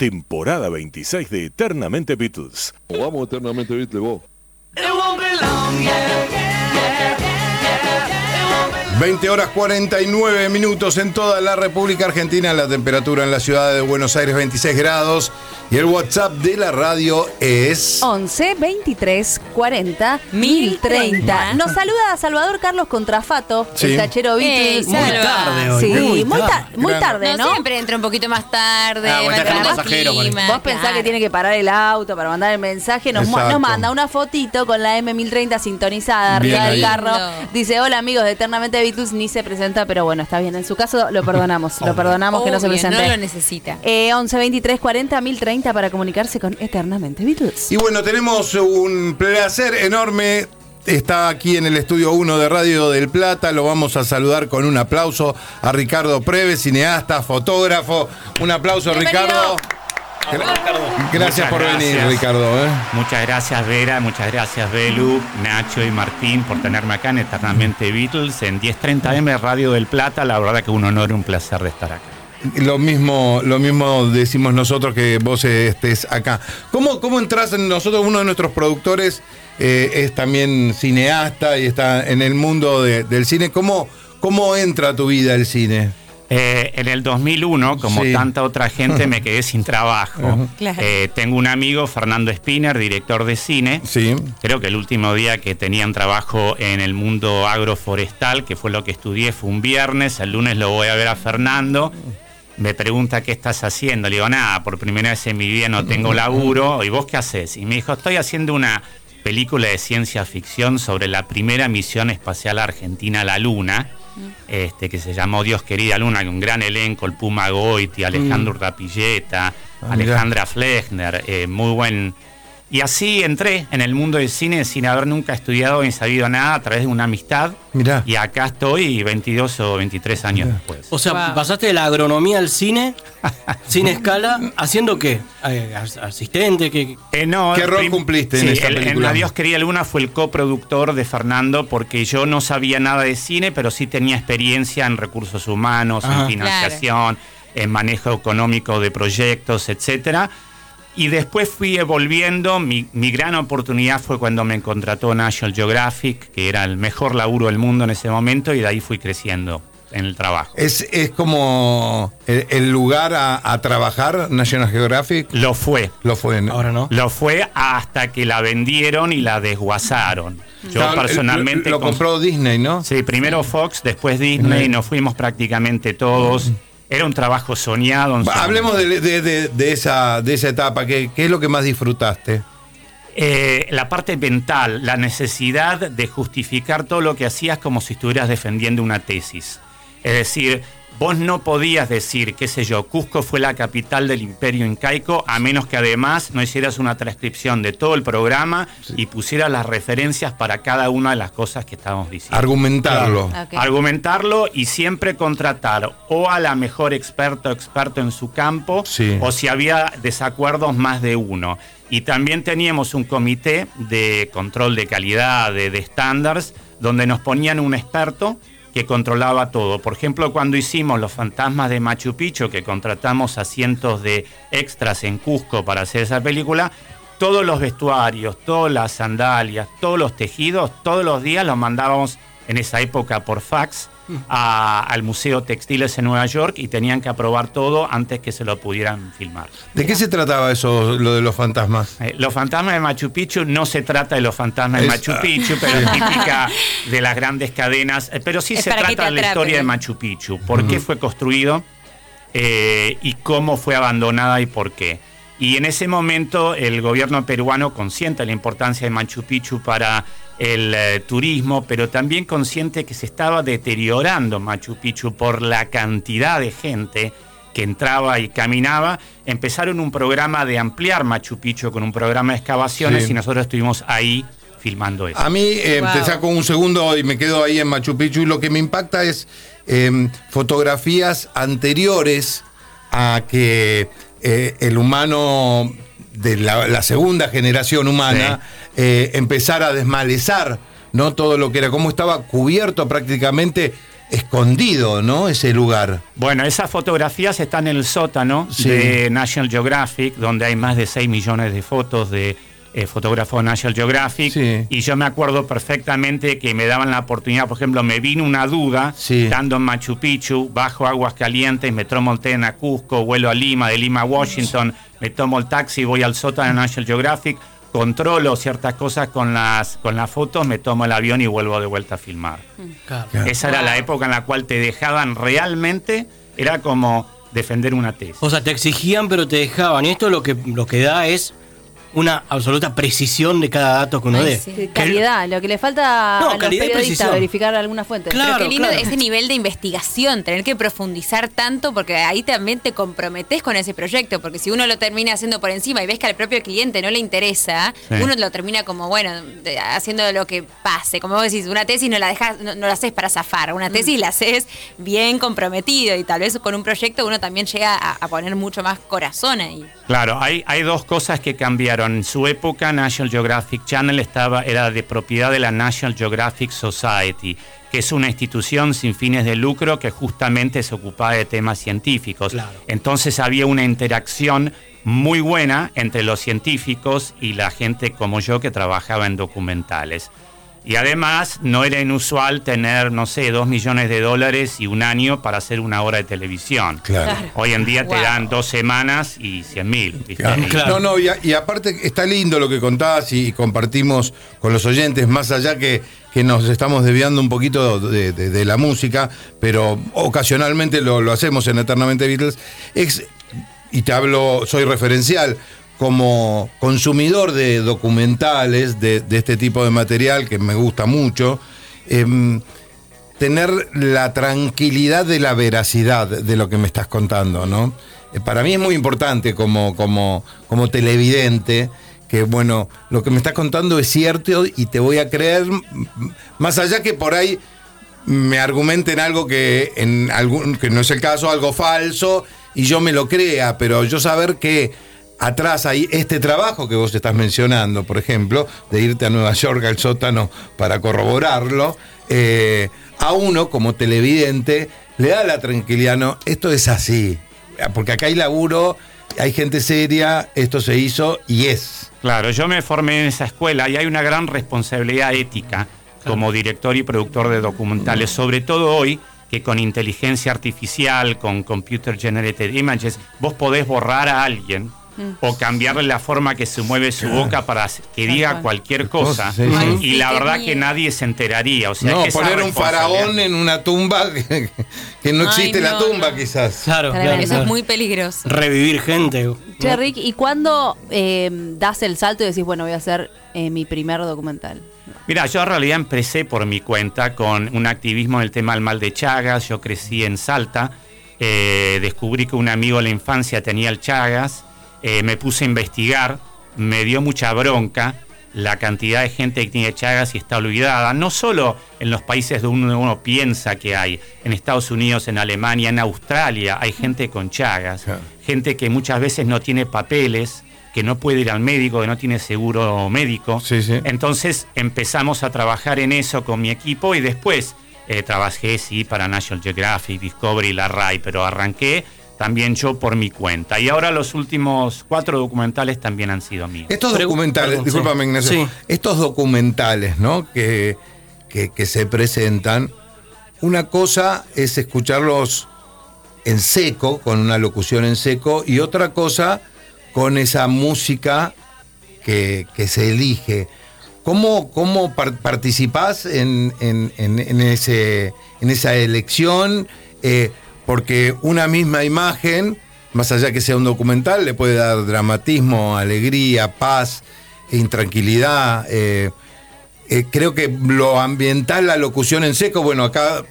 temporada 26 de Eternamente Beatles. Vamos eternamente Beatles vos. 20 horas 49 minutos en toda la República Argentina, la temperatura en la ciudad de Buenos Aires 26 grados y el WhatsApp de la radio es 11 23 40 1030. Nos saluda Salvador Carlos Contrafato, Sí. el tachero Beatles. Muy tarde hoy, Sí, muy muy, ta- tarde. muy Gran- tarde, No, ¿no? siempre entra un poquito más tarde. Ah, bueno, más clima, Vos pensás claro. que tiene que parar el auto para mandar el mensaje, nos, manda una fotito con la M1030 sintonizada Bien arriba del ahí. carro. Dice, hola amigos de Eternamente Beatles, ni se presenta, pero bueno, está bien. En su caso lo perdonamos, lo perdonamos que no se presente. No lo necesita. Eh, 11 23 40 1030 para comunicarse con Eternamente Beatles. Y bueno, tenemos un placer enorme. Está aquí en el estudio 1 de Radio del Plata. Lo vamos a saludar con un aplauso a Ricardo Preves, cineasta, fotógrafo. Un aplauso, Bienvenido. Ricardo. Gracias Muchas por venir. Ricardo. ¿eh? Muchas gracias Vera, muchas gracias Belu, Nacho y Martín por tenerme acá en Eternamente Beatles en 1030M Radio del Plata. La verdad que un honor y un placer de estar acá. Lo mismo, lo mismo decimos nosotros que vos estés acá. ¿Cómo, cómo entras en nosotros? Uno de nuestros productores eh, es también cineasta y está en el mundo de- del cine. ¿Cómo, ¿Cómo entra a tu vida el cine? Eh, en el 2001, como Sí. tanta otra gente, me quedé sin trabajo. Claro. Eh, tengo un amigo, Fernando Spinner, director de cine. Sí. Creo que el último día que tenían trabajo en el mundo agroforestal, que fue lo que estudié, fue un viernes. El lunes lo voy a ver a Fernando. Me pregunta qué estás haciendo. Le digo, nada, por primera vez en mi vida no tengo laburo. ¿Y vos qué haces? Y me dijo, estoy haciendo una película de ciencia ficción sobre la primera misión espacial argentina a la Luna, este, que se llamó Dios querida Luna, con un gran elenco, el Puma Goiti, Alejandro Rapilleta, Ah. Alejandra Flechner, eh, muy buen... Y así entré en el mundo del cine sin haber nunca estudiado ni sabido nada a través de una amistad. Mirá. Y acá estoy 22 o 23 años después. O sea, Wow. pasaste de la agronomía al cine, sin escala, ¿haciendo qué? Eh, as- ¿Asistente? ¿Qué? Eh, no, ¿Qué rol cumpliste en esta el- película? En Adiós Querida Luna fue el coproductor de Fernando porque yo no sabía nada de cine, pero sí tenía experiencia en recursos humanos, Ajá. en financiación, en manejo económico de proyectos, etcétera. Y después fui evolviendo. Mi, mi gran oportunidad fue cuando me contrató National Geographic, que era el mejor laburo del mundo en ese momento, y de ahí fui creciendo en el trabajo. Es, es como el, el lugar a, a trabajar, National Geographic. Lo fue. Lo fue. ¿no? Ahora no. Lo fue hasta que la vendieron y la desguazaron. Yo Claro, personalmente... Lo, compró Disney, ¿no? Sí, primero Fox, después Disney, nos fuimos prácticamente todos. Era un trabajo soñado. un. Hablemos de, de- de- de esa, de esa etapa. ¿Qué, qué es lo que más disfrutaste? Eh, la parte mental, la necesidad de justificar todo lo que hacías como si estuvieras defendiendo una tesis. Es decir, vos no podías decir, qué sé yo, Cusco fue la capital del imperio incaico, a menos que además no hicieras una transcripción de todo el programa y pusieras las referencias para cada una de las cosas que estábamos diciendo. Argumentarlo. Argumentarlo y siempre contratar o a la mejor experto o experto en su campo Sí. o si había desacuerdos más de uno. Y también teníamos un comité de control de calidad, de, de estándares, donde nos ponían un experto que controlaba todo. Por ejemplo, cuando hicimos Los Fantasmas de Machu Picchu, que contratamos a cientos de extras en Cusco para hacer esa película, todos los vestuarios, todas las sandalias, todos los tejidos, todos los días los mandábamos en esa época por fax a- al Museo Textiles en Nueva York y tenían que aprobar todo antes que se lo pudieran filmar. ¿De qué se trataba eso, lo de los fantasmas? Eh, los fantasmas de Machu Picchu no se trata de los fantasmas de Machu Picchu, pero es típica de las grandes cadenas. Eh, Pero sí Es se trata de la historia de Machu Picchu. ¿Por qué fue construido? eh, y cómo fue abandonada y por qué. Y en ese momento el gobierno peruano, consciente de la importancia de Machu Picchu para el eh, turismo, pero también consciente que se estaba deteriorando Machu Picchu por la cantidad de gente que entraba y caminaba, empezaron un programa de ampliar Machu Picchu con un programa de excavaciones Sí. y nosotros estuvimos ahí filmando eso. A mí eh, Wow. te saco un segundo y me quedo ahí en Machu Picchu y lo que me impacta es eh, fotografías anteriores a que eh, el humano de la, la segunda generación humana eh, empezara a desmalezar ¿no? todo lo que era, cómo estaba cubierto prácticamente escondido, ¿no? Ese lugar. Bueno, esas fotografías están en el sótano Sí. de National Geographic, donde hay más de 6 millones de fotos de eh, fotógrafos de National Geographic. Sí. Y yo me acuerdo perfectamente que me daban la oportunidad, por ejemplo, me vino una duda, Sí. estando en Machu Picchu, bajo aguas calientes, me tomo el tren a Cusco, vuelo a Lima, de Lima a Washington, me tomo el taxi, voy al sótano de National Geographic, controlo ciertas cosas con las, con las fotos, me tomo el avión y vuelvo de vuelta a filmar. Claro. Esa era la época en la cual te dejaban realmente, era como defender una tesis. O sea, te exigían, pero te dejaban. Y esto lo que, lo que da es una absoluta precisión de cada dato que uno Ay, dé. sí. Calidad, lo que le falta No, a los periodistas, precisión. verificar alguna fuente. Claro. Pero qué lindo claro. ese nivel de investigación, tener que profundizar tanto, porque ahí también te comprometes con ese proyecto, porque si uno lo termina haciendo por encima y ves que al propio cliente no le interesa, Sí. uno lo termina como, bueno, de- haciendo lo que pase. Como vos decís, una tesis no la dejas, no, no la haces para zafar, una tesis la haces bien comprometido y tal vez con un proyecto uno también llega a, a poner mucho más corazón ahí. Claro, hay, hay dos cosas que cambiaron. En su época, National Geographic Channel estaba, era de propiedad de la National Geographic Society, que es una institución sin fines de lucro que justamente se ocupaba de temas científicos. Claro. Entonces había una interacción muy buena entre los científicos y la gente como yo que trabajaba en documentales. Y además no era inusual tener, no sé, dos millones de dólares y un año para hacer una hora de televisión. Claro. Hoy en día te dan dos semanas y cien mil. ¿viste? Claro. No, no, y, a- y aparte está lindo lo que contabas y, compartimos con los oyentes, más allá que, que nos estamos desviando un poquito de, de- de la música, pero ocasionalmente lo, lo hacemos en Eternamente Beatles. Es, y te hablo, soy referencial, como consumidor de documentales, de, este tipo de material que me gusta mucho. em, tener la tranquilidad de la veracidad de lo que me estás contando, ¿no? Eh, Para mí es muy importante como, como, como televidente que, bueno, lo que me estás contando es cierto y te voy a creer, más allá que por ahí me argumenten algo que, en algún, que no es el caso, algo falso, y yo me lo crea, pero yo saber que atrás hay este trabajo que vos estás mencionando, por ejemplo, de irte a Nueva York al sótano para corroborarlo, eh, a uno como televidente le da la tranquilidad, no, esto es así, porque acá hay laburo, hay gente seria, esto se hizo y es. Claro, yo me formé en esa escuela y hay una gran responsabilidad ética como director y productor de documentales, sobre todo hoy que con inteligencia artificial, con computer generated images, vos podés borrar a alguien o cambiarle la forma que se mueve su boca para que diga cual. cualquier cosa. Sí, sí. Ay, Y la verdad que nadie se enteraría. O sea, no, que esa poner un faraón en una tumba que, que no Ay, existe la no, tumba no. quizás. Claro, Eso es muy peligroso. Revivir gente. Che, Rick, ¿y cuándo eh, das el salto y decís, bueno, voy a hacer eh, mi primer documental? Mira, yo en realidad empecé por mi cuenta con un activismo en el tema del mal de Chagas. Yo crecí en Salta, eh, descubrí que un amigo de la infancia tenía el Chagas, eh, me puse a investigar, me dio mucha bronca la cantidad de gente que tiene Chagas y está olvidada, no solo en los países donde uno, piensa que hay, en Estados Unidos, en Alemania, en Australia, hay gente con Chagas, gente que muchas veces no tiene papeles, que no puede ir al médico, que no tiene seguro médico. Sí, sí. Entonces empezamos a trabajar en eso con mi equipo y después eh, trabajé, sí, para National Geographic, Discovery, la RAI, pero arranqué también yo por mi cuenta. Y ahora los últimos cuatro documentales también han sido míos. Estos documentales, discúlpame. Ignacio, Sí. estos documentales, ¿no? Que, que, que se presentan, una cosa es escucharlos en seco, con una locución en seco, y otra cosa con esa música que, que se elige. ¿Cómo, cómo par- participás en, en- en- en ese, en esa elección? Eh, porque una misma imagen, más allá que sea un documental, le puede dar dramatismo, alegría, paz, intranquilidad. eh, eh, creo que lo ambiental, la locución en seco, bueno, acá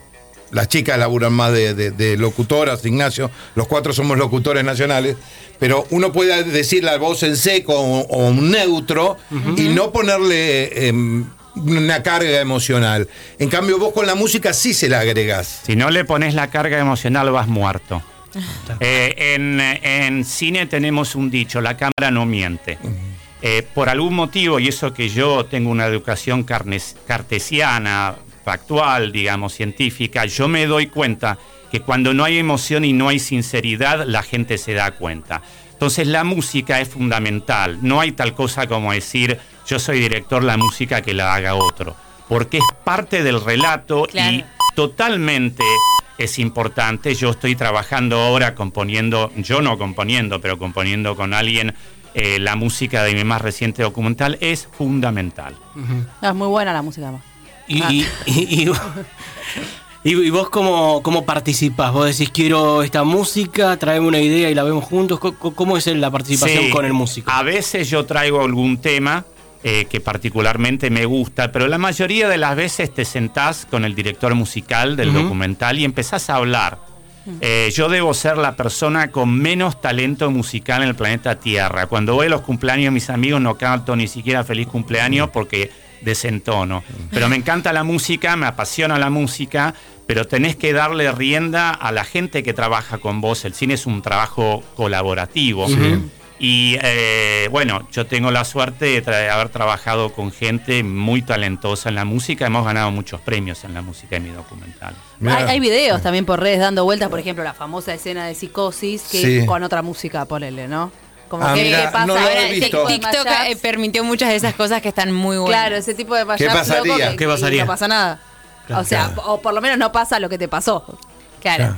las chicas laburan más de, de- de locutoras, Ignacio, los cuatro somos locutores nacionales, pero uno puede decir la voz en seco o, o un neutro y no ponerle em, una carga emocional. En cambio, vos con la música sí se la agregás. Si no le pones la carga emocional vas muerto. Eh, en, en cine tenemos un dicho, la cámara no miente. Eh, por algún motivo, y eso que yo tengo una educación carnes- cartesiana, factual, digamos, científica, yo me doy cuenta que cuando no hay emoción y no hay sinceridad, la gente se da cuenta. Entonces la música es fundamental. No hay tal cosa como decir yo soy director, la música que la haga otro. Porque es parte del relato y totalmente es importante. Yo estoy trabajando ahora componiendo, yo no componiendo, pero componiendo con alguien eh, la música de mi más reciente documental. Es fundamental. es muy buena la música. Y, y, y, y, vos cómo, cómo participás? Vos decís, quiero esta música, traeme una idea y la vemos juntos. ¿Cómo, es la participación con el músico? A veces yo traigo algún tema eh, que particularmente me gusta, pero la mayoría de las veces te sentás con el director musical del documental y empezás a hablar. Eh, yo debo ser la persona con menos talento musical en el planeta Tierra. Cuando voy a los cumpleaños de mis amigos no canto ni siquiera feliz cumpleaños porque desentono. Pero me encanta la música, me apasiona la música, pero tenés que darle rienda a la gente que trabaja con vos. El cine es un trabajo colaborativo. Y eh, bueno, yo tengo la suerte de haber trabajado con gente muy talentosa en la música. Hemos ganado muchos premios en la música en mi documental. Hay, videos también por redes dando vueltas, por ejemplo, la famosa escena de psicosis, que con otra música, ponele, ¿no? Como ah, que, pasa? No TikTok eh, permitió muchas de esas cosas que están muy buenas. Claro, ese tipo de ¿Qué pasaría? ¿Qué pasaría? no pasa nada. o sea, o por lo menos no pasa lo que te pasó. claro.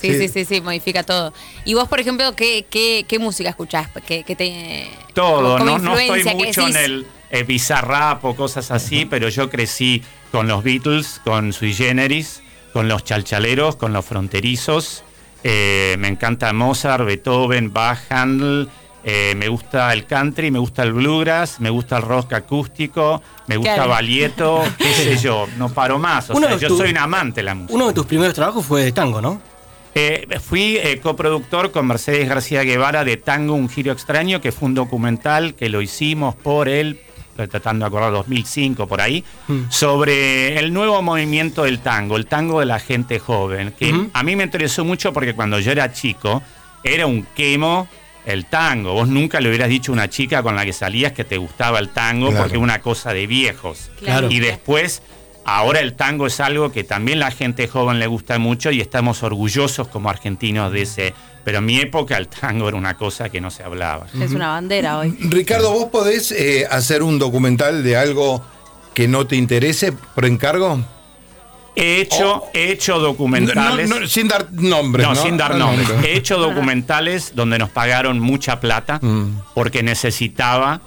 Sí, sí, sí, sí, modifica todo. ¿Y vos, por ejemplo, qué, qué, qué música escuchás? ¿Qué, te, todo, no, no estoy mucho en el eh, bizarrap o cosas así, pero yo crecí con los Beatles, con Sui Generis, con los chalchaleros, con los fronterizos. Eh, me encanta Mozart, Beethoven, Bach, Handel. Eh, me gusta el country, me gusta el bluegrass, me gusta el rock acústico, me gusta Valieto, qué sé yo, no paro más. O sea, yo soy un amante de la música. Uno de tus primeros trabajos fue de tango, ¿no? Eh, fui eh, coproductor con Mercedes García Guevara de Tango, un giro extraño, que fue un documental que lo hicimos por él, tratando de acordar 2005 por ahí, hmm. sobre el nuevo movimiento del tango, el tango de la gente joven, que hmm. a mí me interesó mucho porque cuando yo era chico era un quemo el tango. Vos nunca le hubieras dicho a una chica con la que salías que te gustaba el tango porque es una cosa de viejos. Y después Ahora el tango es algo que también la gente joven le gusta mucho y estamos orgullosos como argentinos de ese. Pero en mi época el tango era una cosa que no se hablaba. Es una bandera hoy. Ricardo, ¿vos podés eh, hacer un documental de algo que no te interese por encargo? He hecho, he hecho documentales. sin dar nombres. No, sin dar nombres. He hecho documentales donde nos pagaron mucha plata mm. porque necesitaba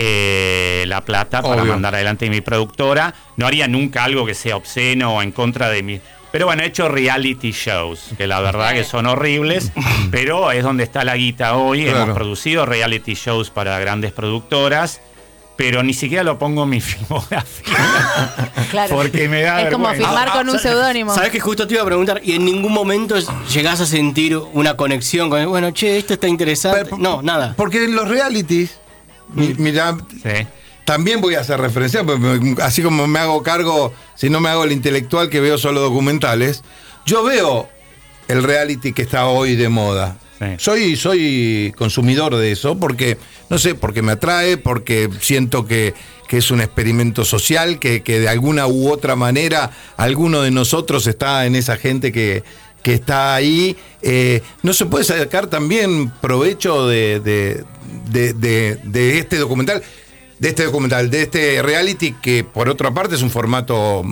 eh, la plata para mandar adelante mi productora. No haría nunca algo que sea obsceno o en contra de mi. Pero bueno, he hecho reality shows, que la verdad que son horribles, pero es donde está la guita hoy. Hemos producido reality shows para grandes productoras pero ni siquiera lo pongo en mi filmografía. claro. Porque me da Es como firmar con un ah, seudónimo. Sabes que justo te iba a preguntar, y en ningún momento llegás a sentir una conexión con, bueno, che, esto está interesante. no, nada. Porque en los realities Mira, también voy a hacer referencia, así como me hago cargo, si no me hago el intelectual que veo solo documentales, yo veo el reality que está hoy de moda. Soy, soy consumidor de eso porque, no sé, porque me atrae, porque siento que, es un experimento social, que, de alguna u otra manera alguno de nosotros está en esa gente que, está ahí. Eh, ¿No se puede sacar también provecho de, de, este documental, de este documental, de este reality que por otra parte es un formato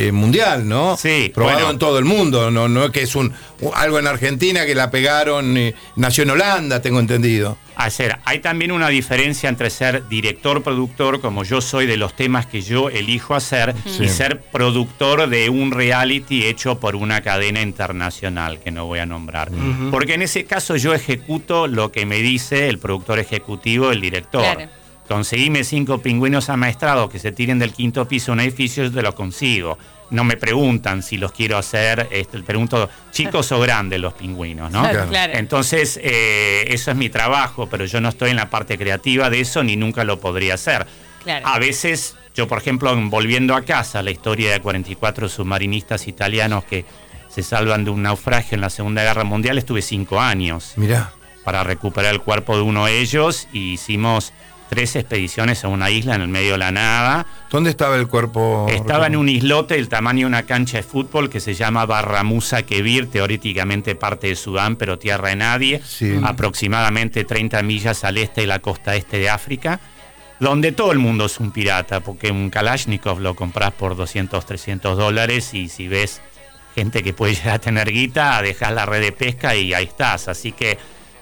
eh, mundial, ¿no? Sí. Probado en todo el mundo, no, no es que es un algo en Argentina que la pegaron, eh, nació en Holanda, tengo entendido. Hacer, hay también una diferencia entre ser director-productor, como yo soy de los temas que yo elijo hacer, y ser productor de un reality hecho por una cadena internacional, que no voy a nombrar. Porque en ese caso yo ejecuto lo que me dice el productor ejecutivo, el director conseguime cinco pingüinos amaestrados que se tiren del quinto piso de un edificio, yo te lo consigo. No me preguntan si los quiero hacer, este, pregunto, chicos o grandes los pingüinos, ¿no? Claro. Entonces, eh, eso es mi trabajo, pero yo no estoy en la parte creativa de eso ni nunca lo podría hacer. A veces, yo por ejemplo, volviendo a casa, la historia de 44 submarinistas italianos que se salvan de un naufragio en la Segunda Guerra Mundial, estuve cinco años. Mirá. Para recuperar el cuerpo de uno de ellos y hicimos tres expediciones a una isla en el medio de la nada. ¿Dónde estaba el cuerpo? Estaba en un islote del tamaño de una cancha de fútbol que se llama Barramusa Kebir, teóricamente parte de Sudán, pero tierra de nadie, aproximadamente 30 millas al este de la costa este de África, donde todo el mundo es un pirata, porque un Kalashnikov lo compras por 200, 300 dólares y si ves gente que puede llegar a tener guita, dejas la red de pesca y ahí estás. Así que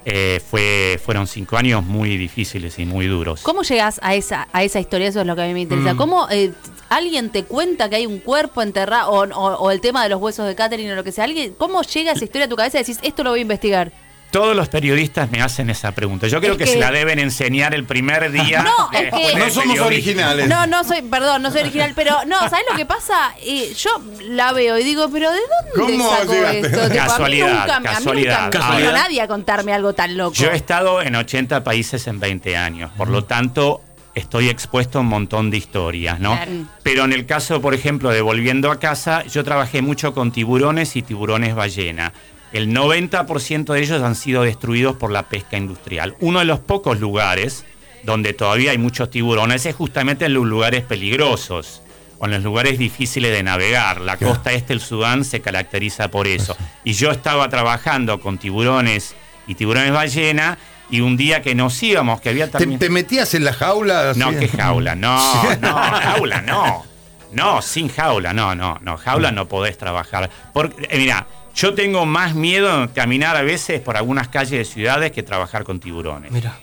eh, fue, fueron cinco años muy difíciles y muy duros. ¿Cómo llegas a esa, a esa historia? Eso es lo que a mí me interesa. Mm. ¿Cómo eh, alguien te cuenta que hay un cuerpo enterrado o, el tema de los huesos de Catherine o lo que sea? ¿Alguien, ¿Cómo llega esa historia a tu cabeza y decís, esto lo voy a investigar? Todos los periodistas me hacen esa pregunta. Yo creo que, se la deben enseñar el primer día. No, es que no somos originales. No, no soy, perdón, no soy original, pero no, ¿sabes lo que pasa? Y yo la veo y digo, pero ¿de dónde ¿Cómo sacó esto? Casualidad, a mí nunca, casualidad. A mí nadie a contarme algo tan loco. Yo he estado en 80 países en 20 años, por lo tanto estoy expuesto a un montón de historias, ¿no? Pero en el caso, por ejemplo, de Volviendo a casa, yo trabajé mucho con tiburones y tiburones ballena. El 90% de ellos han sido destruidos por la pesca industrial. Uno de los pocos lugares donde todavía hay muchos tiburones es justamente en los lugares peligrosos o en los lugares difíciles de navegar. La costa este del Sudán se caracteriza por eso. Y yo estaba trabajando con tiburones y tiburones ballena y un día que nos íbamos, que había también... ¿Te, metías en la jaula? No, ¿qué jaula? No, no, jaula no. No, sin jaula, no, no, no. Jaula no podés trabajar. Porque, eh, mira, yo tengo más miedo en caminar a veces por algunas calles de ciudades que trabajar con tiburones. Mira.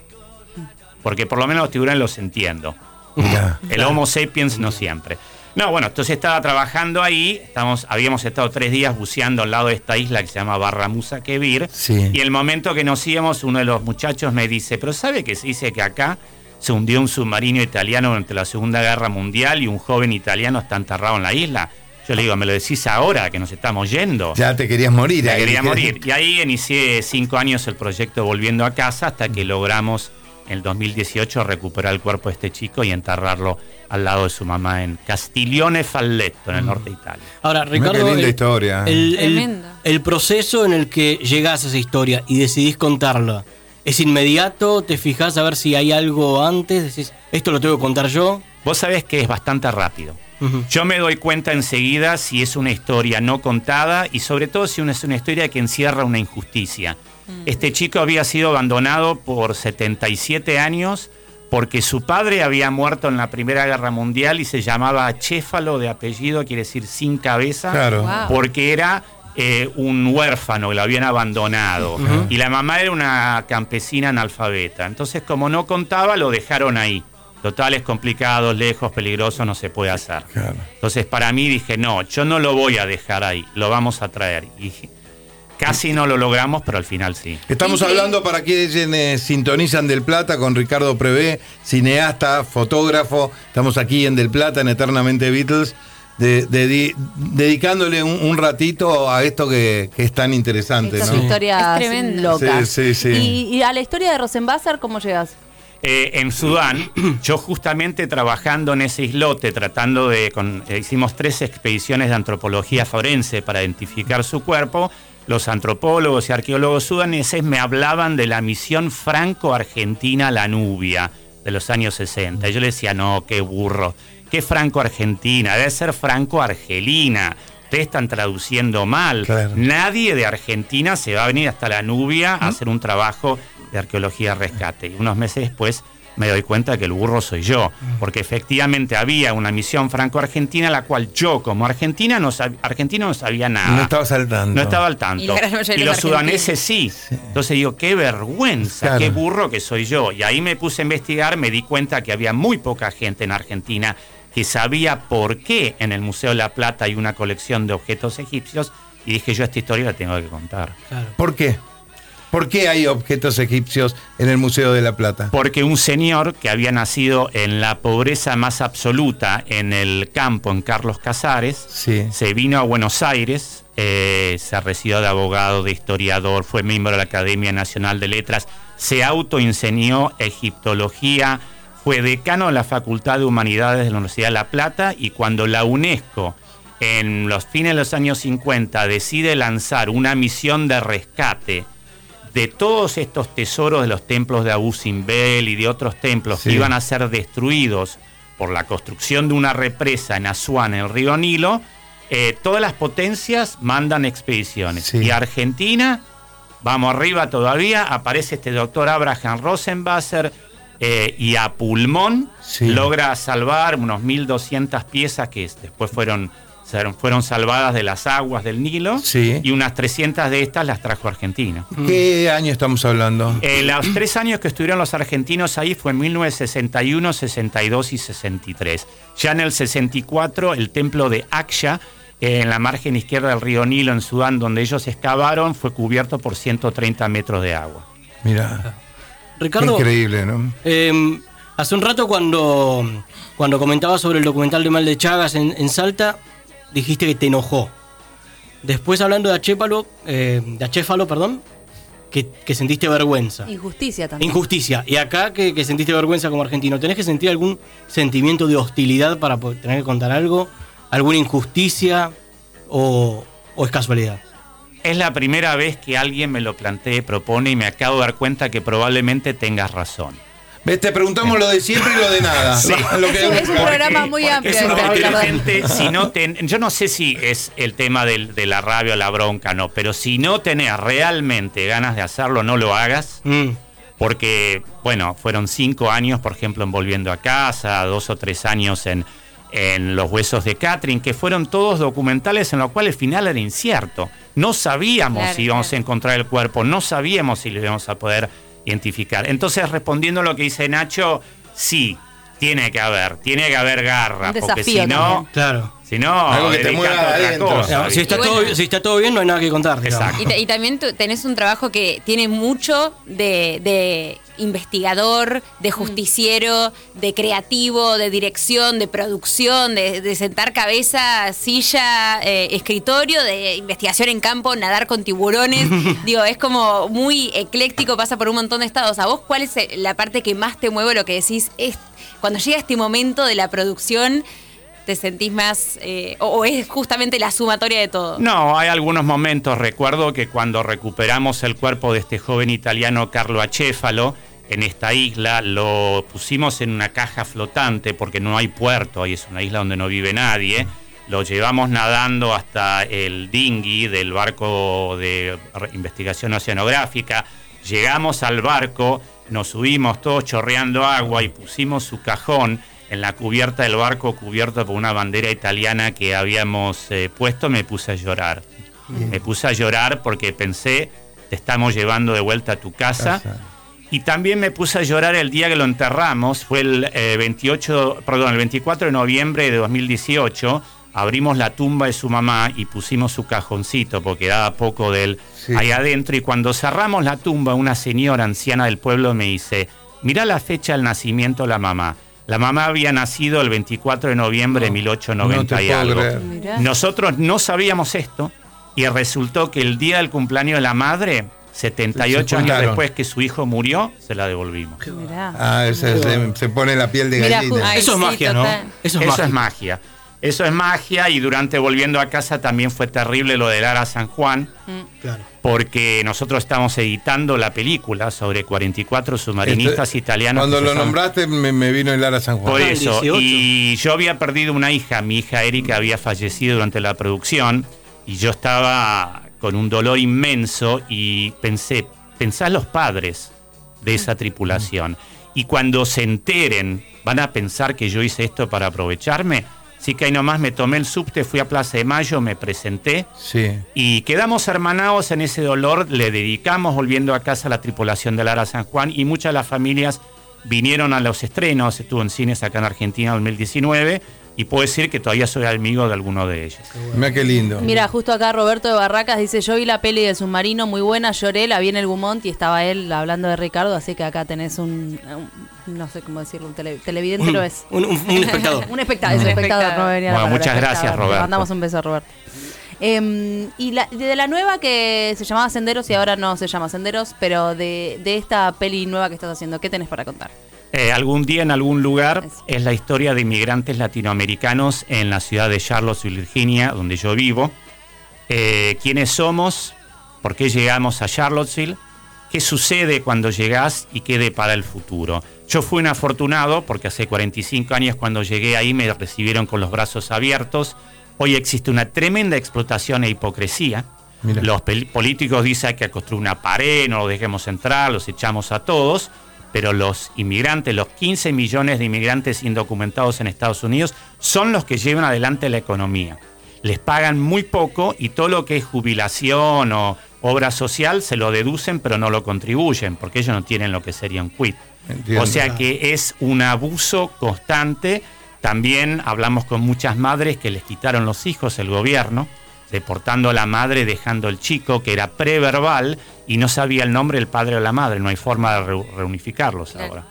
Porque por lo menos los tiburones los entiendo. El Homo sapiens no siempre. No, bueno, entonces estaba trabajando ahí, estamos, habíamos estado tres días buceando al lado de esta isla que se llama Barra Musa Kebir, y el momento que nos íbamos, uno de los muchachos me dice, pero ¿sabe que se dice que acá se hundió un submarino italiano durante la Segunda Guerra Mundial y un joven italiano está enterrado en la isla? Yo le digo, me lo decís ahora que nos estamos yendo. Ya te querías morir. Ya quería morir. Y ahí inicié cinco años el proyecto Volviendo a Casa hasta que logramos en el 2018 recuperar el cuerpo de este chico y enterrarlo al lado de su mamá en Castiglione Falletto, en el norte de Italia. Ahora, Ricardo, linda historia. El, el, proceso en el que llegás a esa historia y decidís contarla, ¿es inmediato? ¿Te fijás a ver si hay algo antes? Decís, ¿esto lo tengo que contar yo? Vos sabés que es bastante rápido. Yo me doy cuenta enseguida si es una historia no contada y sobre todo si es una historia que encierra una injusticia. Mm. Este chico había sido abandonado por 77 años porque su padre había muerto en la Primera Guerra Mundial y se llamaba Chéfalo de apellido, quiere decir sin cabeza, porque era eh, un huérfano que lo habían abandonado. Y la mamá era una campesina analfabeta. Entonces, como no contaba, lo dejaron ahí. Totales complicados, lejos, peligrosos, no se puede hacer. Entonces, para mí dije, no, yo no lo voy a dejar ahí, lo vamos a traer. Y casi no lo logramos, pero al final sí. Estamos hablando para quienes sintonizan Del Plata con Ricardo Prevé, cineasta, fotógrafo. Estamos aquí en Del Plata, en Eternamente Beatles. dedicándole un, ratito a esto que, es tan interesante. Estas historias locas. Sí, sí, ¿Y, ¿Y, a la historia de Rosenbasser cómo llegas? Eh, en Sudán, yo justamente trabajando en ese islote, tratando de, eh, hicimos tres expediciones de antropología forense para identificar su cuerpo, los antropólogos y arqueólogos sudaneses me hablaban de la misión franco-argentina La Nubia de los años 60. Y yo le decía, no, qué burro, qué franco-argentina, debe ser franco-argelina. Ustedes están traduciendo mal. Nadie de Argentina se va a venir hasta la Nubia a hacer un trabajo de arqueología rescate. Y unos meses después me doy cuenta que el burro soy yo, porque efectivamente había una misión franco-argentina, la cual yo como argentina no argentino no sabía nada. No estaba al tanto. No estaba al tanto. Y, los sudaneses sí. Entonces digo, qué vergüenza, qué burro que soy yo. Y ahí me puse a investigar, me di cuenta que había muy poca gente en Argentina que sabía por qué en el Museo de la Plata hay una colección de objetos egipcios y dije yo esta historia la tengo que contar. ¿Por qué? ¿Por qué hay objetos egipcios en el Museo de la Plata? Porque un señor que había nacido en la pobreza más absoluta en el campo, en Carlos Casares, se vino a Buenos Aires, eh, se recibió de abogado, de historiador, fue miembro de la Academia Nacional de Letras, se autoinseñó egiptología, fue decano de la Facultad de Humanidades de la Universidad de La Plata y cuando la UNESCO en los fines de los años 50 decide lanzar una misión de rescate de todos estos tesoros de los templos de Abu Simbel y de otros templos Sí. que iban a ser destruidos por la construcción de una represa en Asuán, en el río Nilo, eh, todas las potencias mandan expediciones. Sí. Y Argentina, vamos arriba todavía, aparece este doctor Abraham Rosenbasser eh, y a pulmón Sí. logra salvar unos 1.200 piezas que después fueron, fueron- salvadas de las aguas del Nilo Sí. y unas 300 de estas las trajo Argentina. ¿Qué año estamos hablando? Eh, los tres años que estuvieron los argentinos ahí fue en 1961, 62 y 63. Ya en el 64, el templo de Aksha, eh, en la margen izquierda del río Nilo, en Sudán, donde ellos excavaron, fue cubierto por 130 metros de agua. Mira, Ricardo, increíble, ¿no? eh, hace un rato cuando, cuando comentabas sobre el documental de Mal de Chagas en, en Salta, dijiste que te enojó. Después hablando de Achépalo, eh, de Achéfalo, perdón, que, que sentiste vergüenza. Injusticia también. Injusticia. Y acá que, que sentiste vergüenza como argentino, ¿tenés que sentir algún sentimiento de hostilidad para poder- tener que contar algo? ¿Alguna injusticia? ¿O, o es casualidad? Es la primera vez que alguien me lo plantea y propone y me acabo de dar cuenta que probablemente tengas razón. Ves, te preguntamos lo de siempre y lo de nada. Sí. Lo que- Es un- es un programa muy amplio. es porque la Ricardo. gente, si no ten- yo no sé si es el tema del- de la rabia o la bronca, no, pero si no tenés realmente ganas de hacerlo, no lo hagas. Mm. Porque, bueno, fueron cinco años, por ejemplo, en Volviendo a Casa, dos o tres años en, en Los Huesos de Catherine, que fueron todos documentales en los cuales el final era incierto. No sabíamos Claro, si íbamos claro. a encontrar el cuerpo, no sabíamos si lo íbamos a poder identificar. Entonces, respondiendo a lo que dice Nacho, sí, tiene que haber, tiene que haber garra, Un porque si no. Claro. Si no, Algo que te mueva adentro. cosa, si, está bueno. todo, si está todo bien, no hay nada que contar. Exacto. Y, ta- y también tú tenés un trabajo que tiene mucho de, de investigador, de justiciero, de creativo, de dirección, de producción, de, de sentar cabeza, silla, eh, escritorio, de investigación en campo, nadar con tiburones. Digo, es como muy ecléctico, pasa por un montón de estados. ¿A vos cuál es eh, la parte que más te mueve lo que decís? Es, cuando llega este momento de la producción, ¿te sentís más... eh, o, es justamente la sumatoria de todo? No, hay algunos momentos. Recuerdo que cuando recuperamos el cuerpo de este joven italiano Carlo Acéfalo en esta isla, lo pusimos en una caja flotante porque no hay puerto, ahí es una isla donde no vive nadie. Lo llevamos nadando hasta el dinghy del barco de investigación oceanográfica. Llegamos al barco, nos subimos todos chorreando agua y pusimos su cajón en la cubierta del barco cubierto por una bandera italiana que habíamos eh, puesto, me puse a llorar. Me puse a llorar porque pensé, te estamos llevando de vuelta a tu casa. Casa. Y también me puse a llorar el día que lo enterramos, fue el eh, 28, perdón, el 24 de noviembre de 2018. Abrimos la tumba de su mamá y pusimos su cajoncito porque daba poco de él Sí. ahí adentro. Y cuando cerramos la tumba, una señora anciana del pueblo me dice: Mirá la fecha del nacimiento de la mamá. La mamá había nacido el 24 de noviembre de 1890 no te y algo. creer. Nosotros no sabíamos esto y resultó que el día del cumpleaños de la madre, 78 Se años después que su hijo murió, se la devolvimos. Mirá. Ah, se, se pone la piel de gallina. Ay, Eso es sí, magia, ¿no? Eso es Eso magia. es magia. Eso es magia y durante volviendo a casa también fue terrible lo de Lara San Juan, Claro. porque nosotros estamos editando la película sobre 44 submarinistas Este, italianos. Cuando lo nombraste me, me vino el Lara San Juan. Por Ah, eso. 18. Y yo había perdido una hija, mi hija Erika había fallecido durante la producción y yo estaba con un dolor inmenso y pensé, pensá los padres de esa tripulación. Y cuando se enteren, van a pensar que yo hice esto para aprovecharme. Así que ahí nomás me tomé el subte, fui a Plaza de Mayo, me presenté Sí. y quedamos hermanados en ese dolor, le dedicamos volviendo a casa a la tripulación de Lara San Juan y muchas de las familias vinieron a los estrenos, estuvo en cines acá en Argentina en 2019 y puedo decir que todavía soy amigo de alguno de ellos. Mira qué lindo. Mira, justo acá Roberto de Barracas dice, yo vi la peli de submarino muy buena, lloré, la vi en el Gumont y estaba él hablando de Ricardo, así que acá tenés un, un- no sé cómo decirlo, un tele- televidente Un, lo es. un- un- un espectador. Un espectador, es Un un espectador, espectador. no venía Bueno, muchas gracias. Le Roberto. mandamos un beso a Roberto. Em, y la, de la nueva que se llamaba Senderos y ahora no se llama Senderos, pero de, de esta peli nueva que estás haciendo, ¿qué tenés para contar? Eh, algún día en algún lugar es la historia de inmigrantes latinoamericanos en la ciudad de Charlottesville, Virginia, donde yo vivo. Eh, ¿Quiénes somos? ¿Por qué llegamos a Charlottesville? qué sucede cuando llegás y qué para el futuro. Yo fui un afortunado porque hace 45 años cuando llegué ahí me recibieron con los brazos abiertos. Hoy existe una tremenda explotación e hipocresía. Los políticos dicen que construir una pared, no lo dejemos entrar, los echamos a todos, pero los inmigrantes, los 15 millones de inmigrantes indocumentados en Estados Unidos, son los que llevan adelante la economía. Les pagan muy poco y todo lo que es jubilación o obra social se lo deducen, pero no lo contribuyen, porque ellos no tienen lo que sería un quit. O sea que es un abuso constante. También hablamos con muchas madres que les quitaron los hijos el gobierno, deportando a la madre, dejando el chico que era preverbal y no sabía el nombre del padre o la madre. No hay forma de reunificarlos ahora.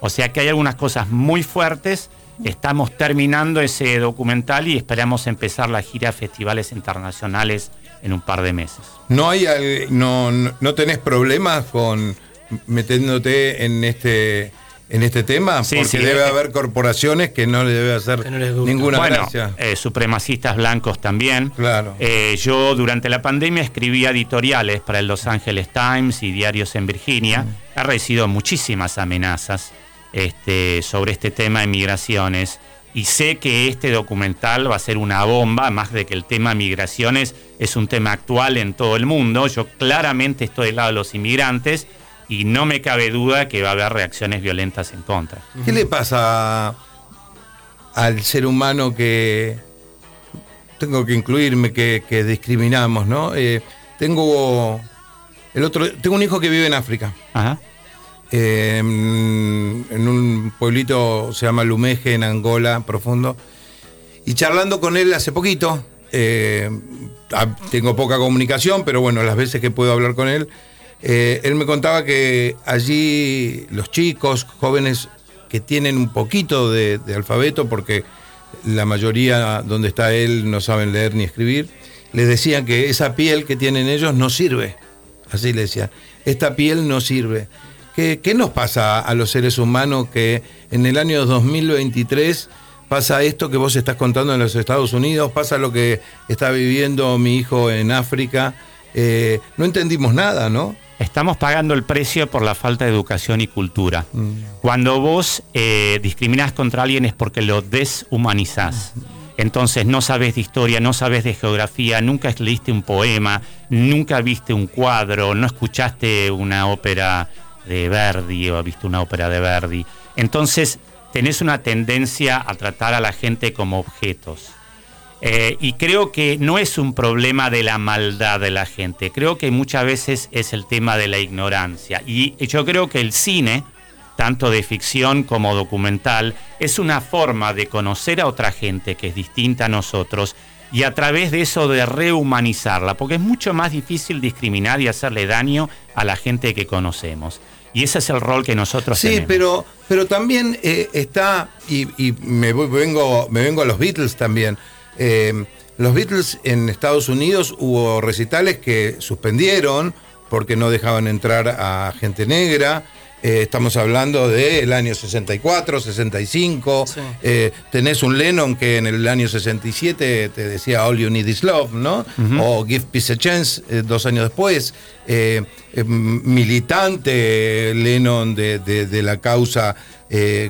O sea que hay algunas cosas muy fuertes. Estamos terminando ese documental y esperamos empezar la gira a festivales internacionales en un par de meses. ¿No hay no, no tenés problemas con metiéndote en este en este tema? Porque debe haber corporaciones que no le debe hacer ninguna bueno, eh, supremacistas blancos también. Claro. Eh, yo durante la pandemia escribía editoriales para el Los Angeles Times y diarios en Virginia. Mm. He recibido muchísimas amenazas este, sobre este tema de migraciones. Y sé que este documental va a ser una bomba, más de que el tema migraciones es un tema actual en todo el mundo. Yo claramente estoy del lado de los inmigrantes y no me cabe duda que va a haber reacciones violentas en contra. ¿Qué le pasa al ser humano que tengo que incluirme, que, discriminamos, ¿no? Eh, tengo el otro, tengo un hijo que vive en África. Em, en un pueblito se llama Lumeje, en Angola, profundo. Y charlando con él hace poquito, eh, tengo poca comunicación, pero bueno, las veces que puedo hablar con él, eh, él me contaba que allí los chicos, jóvenes que tienen un poquito de, alfabeto, porque la mayoría donde está él no saben leer ni escribir, les decían que esa piel que tienen ellos no sirve. Así le decía, esta piel no sirve. ¿Qué, ¿Qué, nos pasa a los seres humanos que en el año 2023 pasa esto que vos estás contando en los Estados Unidos, pasa lo que está viviendo mi hijo en África? Eh, no entendimos nada, ¿no? Estamos pagando el precio por la falta de educación y cultura. Mm. Cuando vos eh, discriminás contra alguien es porque lo deshumanizás. Entonces no sabes de historia, no sabes de geografía, nunca leíste un poema, nunca viste un cuadro, no escuchaste una ópera de Verdi o viste una ópera de Verdi. Entonces tenés una tendencia a tratar a la gente como objetos. Eh, y creo que no es un problema de la maldad de la gente, creo que muchas veces es el tema de la ignorancia. Y yo creo que el cine, tanto de ficción como documental, es una forma de conocer a otra gente que es distinta a nosotros y a través de eso de rehumanizarla, porque es mucho más difícil discriminar y hacerle daño a la gente que conocemos. Y ese es el rol que nosotros sí, tenemos. Sí, pero, pero también eh, está, y, me, vengo, me vengo a los Beatles también, eh, los Beatles en Estados Unidos hubo recitales que suspendieron porque no dejaban entrar a gente negra. Eh, estamos hablando del año 64, 65. Eh, tenés un Lennon que en el año 67 te decía All You Need Is Love, ¿no? O Give Peace a Chance dos años después. militante Lennon de, la causa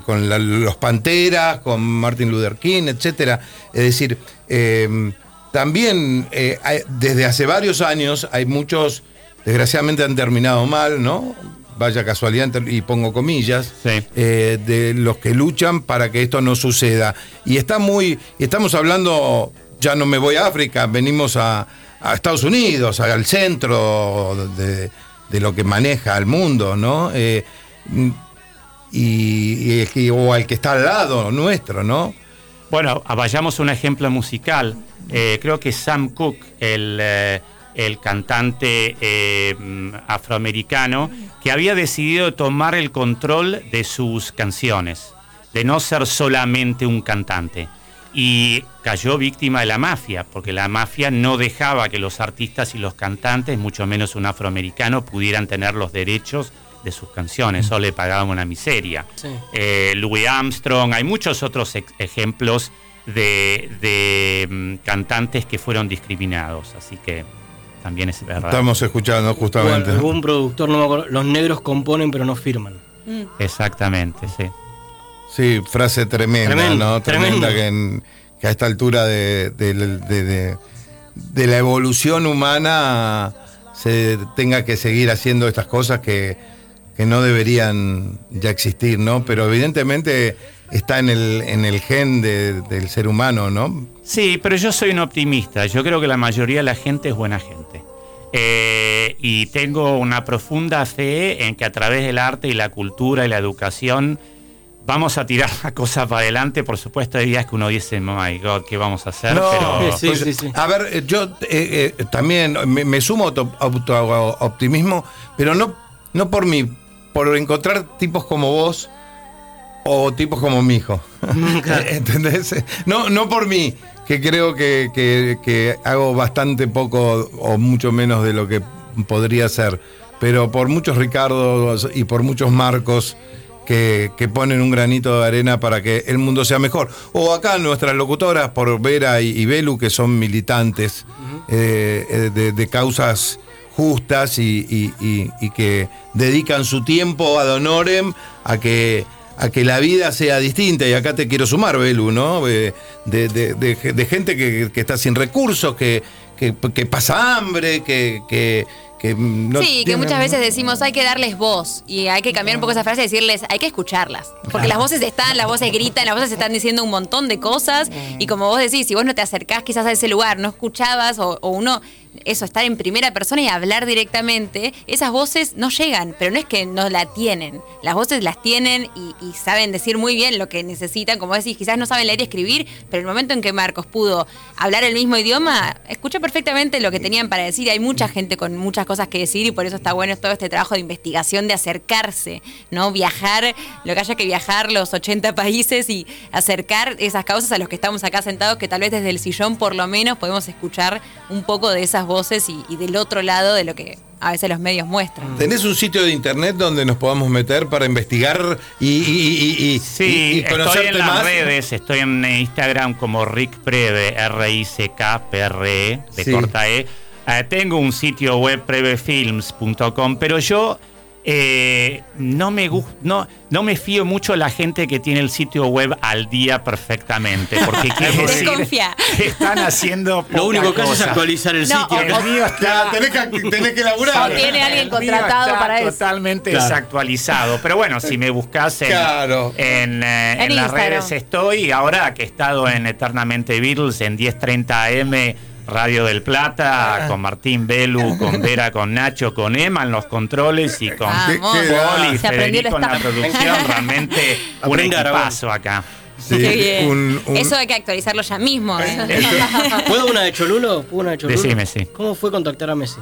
con los Panteras, con Martin Luther King, etc. Es decir, eh, también eh, desde hace varios años hay muchos, desgraciadamente han terminado mal, ¿no? Vaya casualidad, y pongo comillas, eh, de los que luchan para que esto no suceda. Y está muy, estamos hablando, ya no me voy a África, venimos a, Estados Unidos, al centro de, lo que maneja el mundo, ¿no? y, o al que está al lado nuestro, ¿no? Bueno, vayamos a un ejemplo musical. Eh, creo que Sam Cooke, el, eh, cantante eh, afroamericano, que había decidido tomar el control de sus canciones, de no ser solamente un cantante. Y cayó víctima de la mafia, porque la mafia no dejaba que los artistas y los cantantes, mucho menos un afroamericano, pudieran tener los derechos de sus canciones, o le pagaban una miseria. Eh, Louis Armstrong, hay muchos otros ejemplos de, mm, cantantes que fueron discriminados, así que también es verdad. Estamos escuchando justamente. algún productor, no me acuerdo, los negros componen pero no firman. Exactamente, sí. Sí, frase tremenda, ¿no? Tremenda tremenda. que, en- que a esta altura de, de- de- de- de la evolución humana se tenga que seguir haciendo estas cosas que, que no deberían ya existir, ¿no? Pero evidentemente está en el, en el gen de- del ser humano, ¿no? Sí, pero yo soy un optimista. Yo creo que la mayoría de la gente es buena gente. Eh, y tengo una profunda fe en que a través del arte y la cultura y la educación vamos a tirar la cosa para adelante. Por supuesto, hay días que uno dice, oh my God, ¿qué vamos a hacer? No, pero Sí, pues, sí, sí. A ver, yo eh, eh, también me, me sumo auto, auto- optimismo, pero no, no por mí, por encontrar tipos como vos o tipos como mi hijo. ¿Entendés? No, no por mí, que creo que, que- que hago bastante poco o mucho menos de lo que podría ser, pero por muchos Ricardos y por muchos Marcos que, que ponen un granito de arena para que el mundo sea mejor. O acá nuestras locutoras, por Vera y, y Belu, que son militantes eh, eh, de, de causas justas y- y que dedican su tiempo ad honorem a que a que la vida sea distinta. Y acá te quiero sumar, Belu, ¿no? Eh, De, de- de- de gente que, que está sin recursos, que, que- que pasa hambre, que, no sí, que muchas veces decimos hay que darles voz y hay que cambiar un poco esa frase y decirles hay que escucharlas. Porque las voces están, las voces gritan, las voces están diciendo un montón de cosas y como vos decís, si vos no te acercás quizás a ese lugar, no escuchabas o, o uno, eso, estar en primera persona y hablar directamente, esas voces no llegan, pero no es que no la tienen. Las voces las tienen y, saben decir muy bien lo que necesitan, como decís, quizás no saben leer y escribir, pero el momento en que Marcos pudo hablar el mismo idioma, escuchó perfectamente lo que tenían para decir. Hay mucha gente con muchas cosas que decir y por eso está bueno todo este trabajo de investigación, de acercarse, ¿no? Viajar, lo que haya que viajar los 80 países y acercar esas causas a los que estamos acá sentados, que tal vez desde el sillón por lo menos podemos escuchar un poco de esas voces y, y del otro lado de lo que a veces los medios muestran. ¿Tenés un sitio de internet donde nos podamos meter para investigar y, y- y- y- Sí, y- y estoy en las más? redes, estoy en Instagram como Rick Preve, R-I-C-K-P-R-E, E, de Sí. corta E. Eh, tengo un sitio web prevefilms.com, pero yo eh, no me no, no me fío mucho de la gente que tiene el sitio web al día perfectamente, porque quiere decir Desconfía. que están haciendo Lo único que hace es actualizar el No, sitio. El mío está- Ya, tenés que, tenés que laburar. O tiene alguien el mío contratado está para eso. Totalmente Claro. desactualizado. Pero bueno, si me buscas en, Claro. en, eh, En en las redes estoy. Ahora que he estado en Eternamente Beatles en 1030 AM. Radio del Plata, con Martín Belu, con Vera, con Nacho, con Emma en los controles y con qué- Poli y Se aprendió el Federico en la producción. Realmente un equipazo acá. Sí, Qué bien. un- un- Eso hay que actualizarlo ya mismo. ¿Puedo una de Cholulo? ¿Puedo una de Cholulo? Decime, sí. ¿Cómo fue contactar a Messi?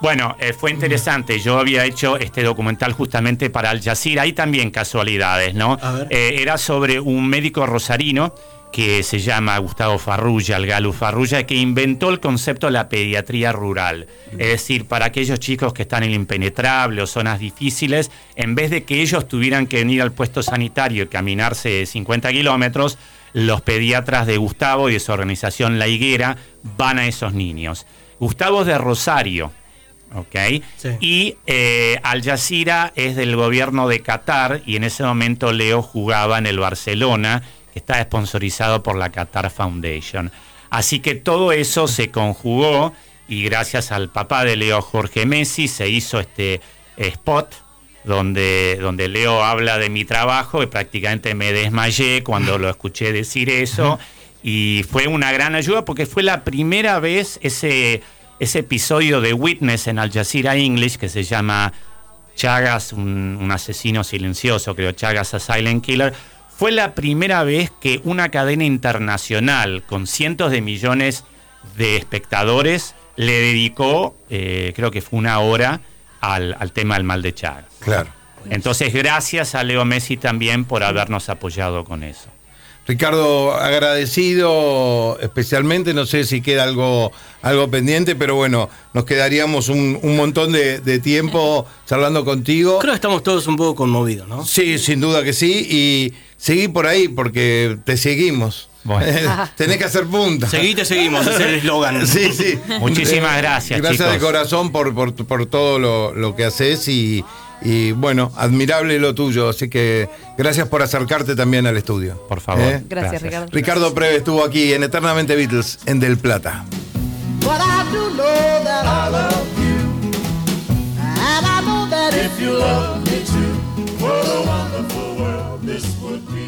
Bueno, eh, fue interesante. Yo había hecho este documental justamente para Al Jazeera. Hay también casualidades, ¿no? A ver. Eh, era sobre un médico rosarino que se llama Gustavo Farrulla, el Galo Farrulla, que inventó el concepto de la pediatría rural. Es decir, para aquellos chicos que están en el impenetrable o zonas difíciles, en vez de que ellos tuvieran que venir al puesto sanitario y caminarse 50 kilómetros, los pediatras de Gustavo y de su organización La Higuera van a esos niños. Gustavo es de Rosario, ¿ok? Sí. Y eh, Al Jazeera es del gobierno de Qatar y en ese momento Leo jugaba en el Barcelona, está sponsorizado por la Qatar Foundation. Así que todo eso se conjugó y gracias al papá de Leo, Jorge Messi, se hizo este spot donde, donde Leo habla de mi trabajo y prácticamente me desmayé cuando lo escuché decir eso. Y fue una gran ayuda porque fue la primera vez ese, ese episodio de Witness en Al Jazeera English que se llama Chagas, un, un asesino silencioso, creo, Chagas a Silent Killer. Fue la primera vez que una cadena internacional con cientos de millones de espectadores le dedicó, eh, creo que fue una hora, al, al tema del mal de Chagas. Claro. Entonces, gracias a Leo Messi también por habernos apoyado con eso. Ricardo, agradecido especialmente, no sé si queda algo, algo pendiente, pero bueno, nos quedaríamos un, un montón de, de tiempo charlando contigo. Creo que estamos todos un poco conmovidos, ¿no? Sí, sin duda que sí, y seguí por ahí porque te seguimos. Bueno. Tenés que hacer punta. Seguite, seguimos, es el eslogan. Sí, sí. Muchísimas gracias, Gracias de corazón por, por, por todo lo, lo que haces y, y, bueno, admirable lo tuyo. Así que gracias por acercarte también al estudio. Por favor. ¿Eh? Gracias, Ricardo. Ricardo Preve estuvo aquí en Eternamente Beatles, en Del Plata. But this would be.